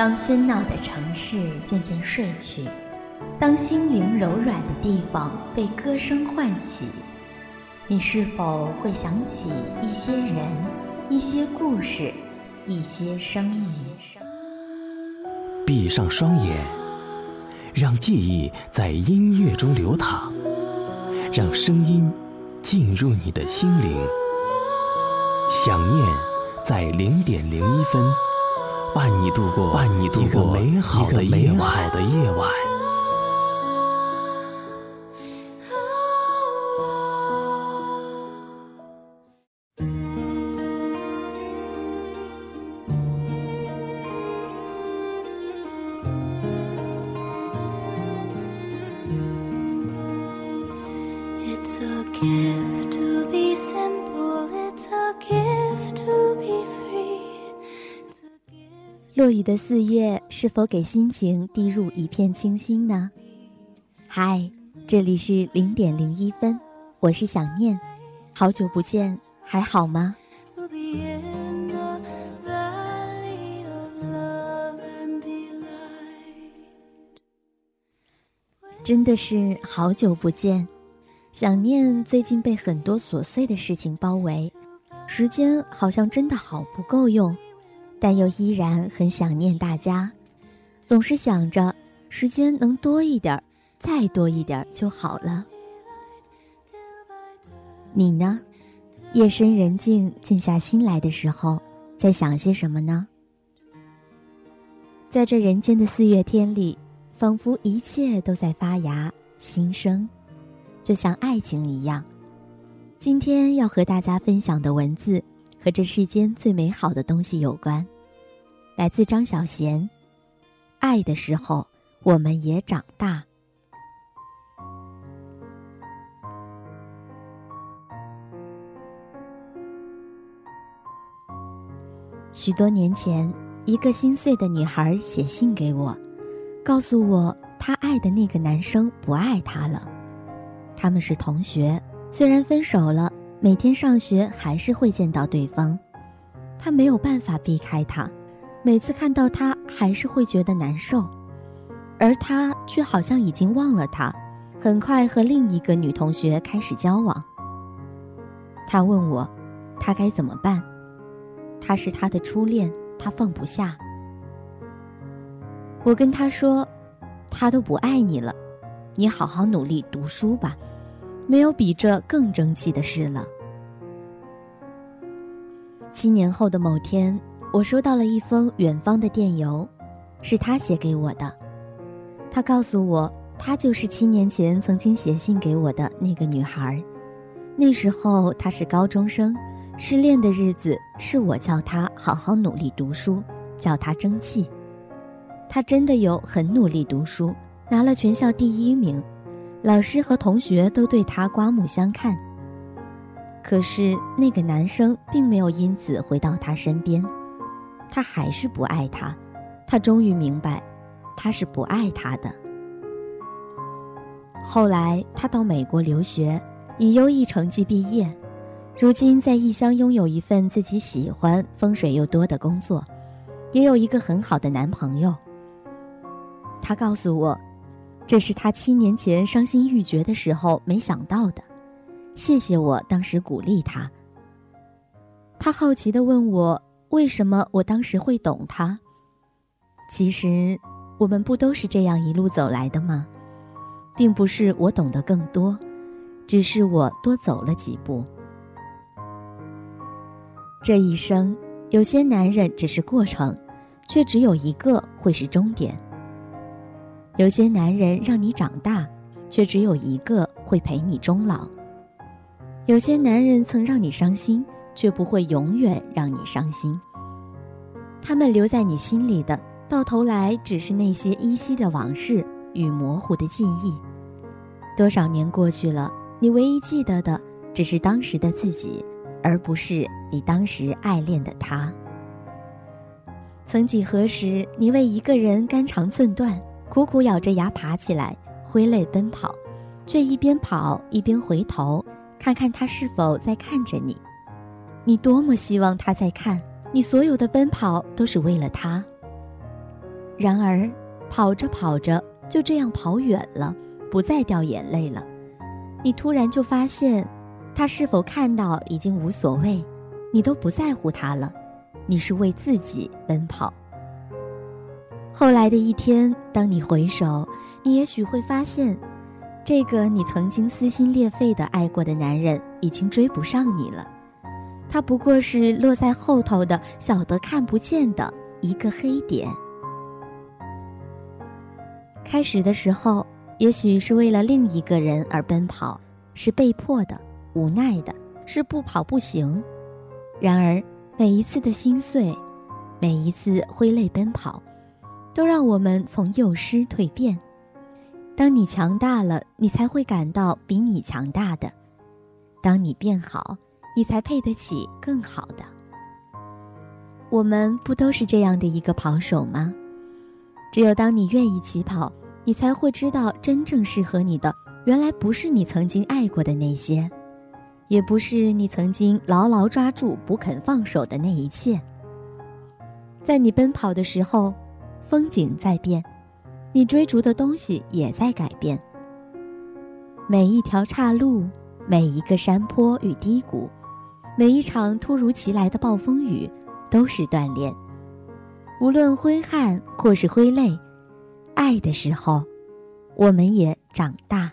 当喧闹的城市渐渐睡去，当心灵柔软的地方被歌声唤起，你是否会想起一些人、一些故事、一些声音？闭上双眼，让记忆在音乐中流淌，让声音进入你的心灵。想念在零点零一分。伴你度过，伴你度过美好的夜晚。的四月，是否给心情滴入一片清新呢？嗨，这里是零点零一分，我是想念，好久不见，还好吗？真的是好久不见，想念最近被很多琐碎的事情包围，时间好像真的好不够用。但又依然很想念大家，总是想着时间能多一点儿再多一点儿就好了。你呢？夜深人静、静下心来的时候，在想些什么呢？在这人间的四月天里，仿佛一切都在发芽、新生，就像爱情一样。今天要和大家分享的文字。和这世间最美好的东西有关，来自张小娴。爱的时候，我们也长大。许多年前，一个心碎的女孩写信给我，告诉我她爱的那个男生不爱她了。他们是同学，虽然分手了。每天上学还是会见到对方，他没有办法避开他，每次看到他还是会觉得难受，而他却好像已经忘了他，很快和另一个女同学开始交往。他问我，他该怎么办？他是他的初恋，他放不下。我跟他说，他都不爱你了，你好好努力读书吧。没有比这更争气的事了。七年后的某天，我收到了一封远方的电邮，是他写给我的。他告诉我，他就是七年前曾经写信给我的那个女孩。那时候他是高中生，失恋的日子是我叫他好好努力读书，叫他争气。他真的有很努力读书，拿了全校第一名。老师和同学都对他刮目相看，可是那个男生并没有因此回到他身边，他还是不爱他。他终于明白，他是不爱他的。后来他到美国留学，以优异成绩毕业，如今在异乡拥有一份自己喜欢、风水又多的工作，也有一个很好的男朋友。他告诉我。这是他七年前伤心欲绝的时候没想到的，谢谢我当时鼓励他。他好奇地问我，为什么我当时会懂他？其实，我们不都是这样一路走来的吗？并不是我懂得更多，只是我多走了几步。这一生，有些男人只是过程，却只有一个会是终点。有些男人让你长大，却只有一个会陪你终老；有些男人曾让你伤心，却不会永远让你伤心。他们留在你心里的，到头来只是那些依稀的往事与模糊的记忆。多少年过去了，你唯一记得的只是当时的自己，而不是你当时爱恋的他。曾几何时，你为一个人肝肠寸断，苦苦咬着牙爬起来，挥泪奔跑，却一边跑一边回头，看看他是否在看着你。你多么希望他在看，你所有的奔跑都是为了他。然而，跑着跑着就这样跑远了，不再掉眼泪了。你突然就发现，他是否看到已经无所谓，你都不在乎他了。你是为自己奔跑。后来的一天，当你回首，你也许会发现，这个你曾经撕心裂肺的爱过的男人已经追不上你了。他不过是落在后头的小得看不见的一个黑点。开始的时候，也许是为了另一个人而奔跑，是被迫的、无奈的，是不跑不行。然而。每一次的心碎，每一次挥泪奔跑，都让我们从幼师蜕变。当你强大了，你才会感到比你强大的；当你变好，你才配得起更好的。我们不都是这样的一个跑手吗？只有当你愿意起跑，你才会知道真正适合你的，原来不是你曾经爱过的那些。也不是你曾经牢牢抓住不肯放手的那一切。在你奔跑的时候，风景在变，你追逐的东西也在改变。每一条岔路，每一个山坡与低谷，每一场突如其来的暴风雨，都是锻炼。无论挥汗或是挥泪，爱的时候，我们也长大。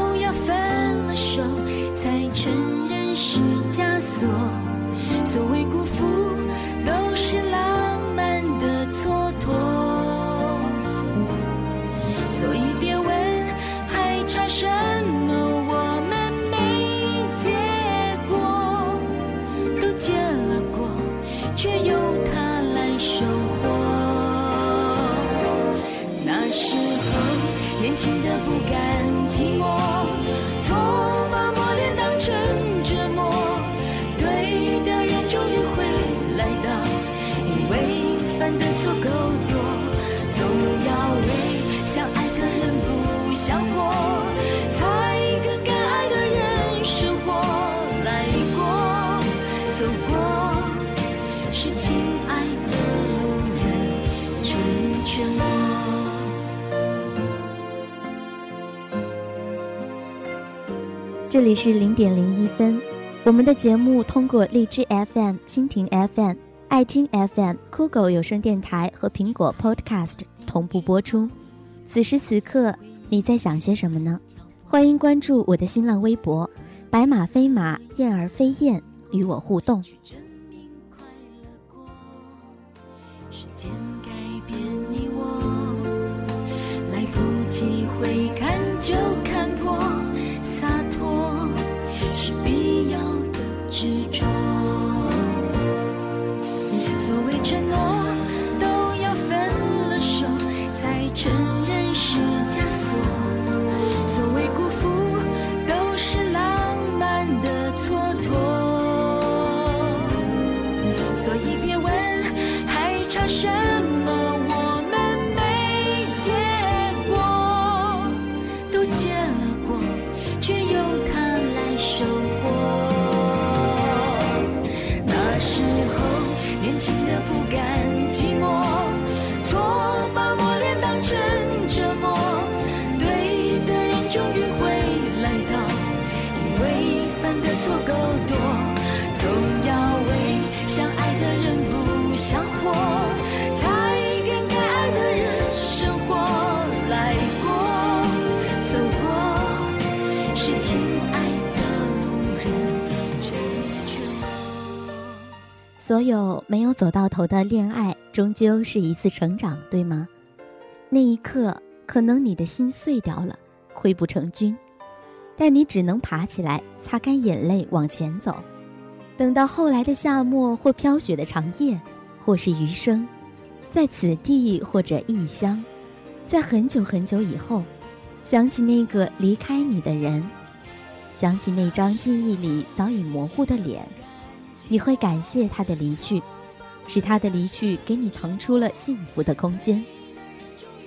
却由他来收获。那时候年轻的不甘寂寞。这里是零点零一分，我们的节目通过荔枝 FM、蜻蜓 FM、爱听 FM、酷狗有声电台和苹果 Podcast 同步播出。此时此刻，你在想些什么呢？欢迎关注我的新浪微博“白马飞马，燕儿飞燕”，与我互动。是必要的执着。所有没有走到头的恋爱，终究是一次成长，对吗？那一刻，可能你的心碎掉了，溃不成军，但你只能爬起来，擦干眼泪往前走。等到后来的夏末或飘雪的长夜，或是余生，在此地或者异乡，在很久很久以后，想起那个离开你的人，想起那张记忆里早已模糊的脸。你会感谢他的离去，是他的离去给你腾出了幸福的空间，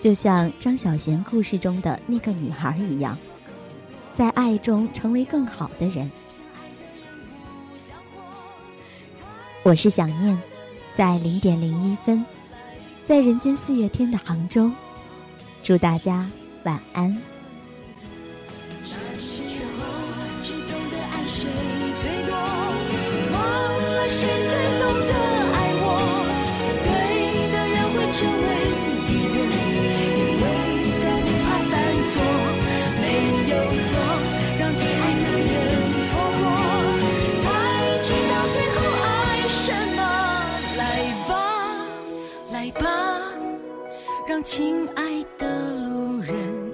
就像张小娴故事中的那个女孩一样，在爱中成为更好的人。我是想念，在零点零一分，在人间四月天的杭州，祝大家晚安。那时候只懂得爱谁来吧，让亲爱的路人。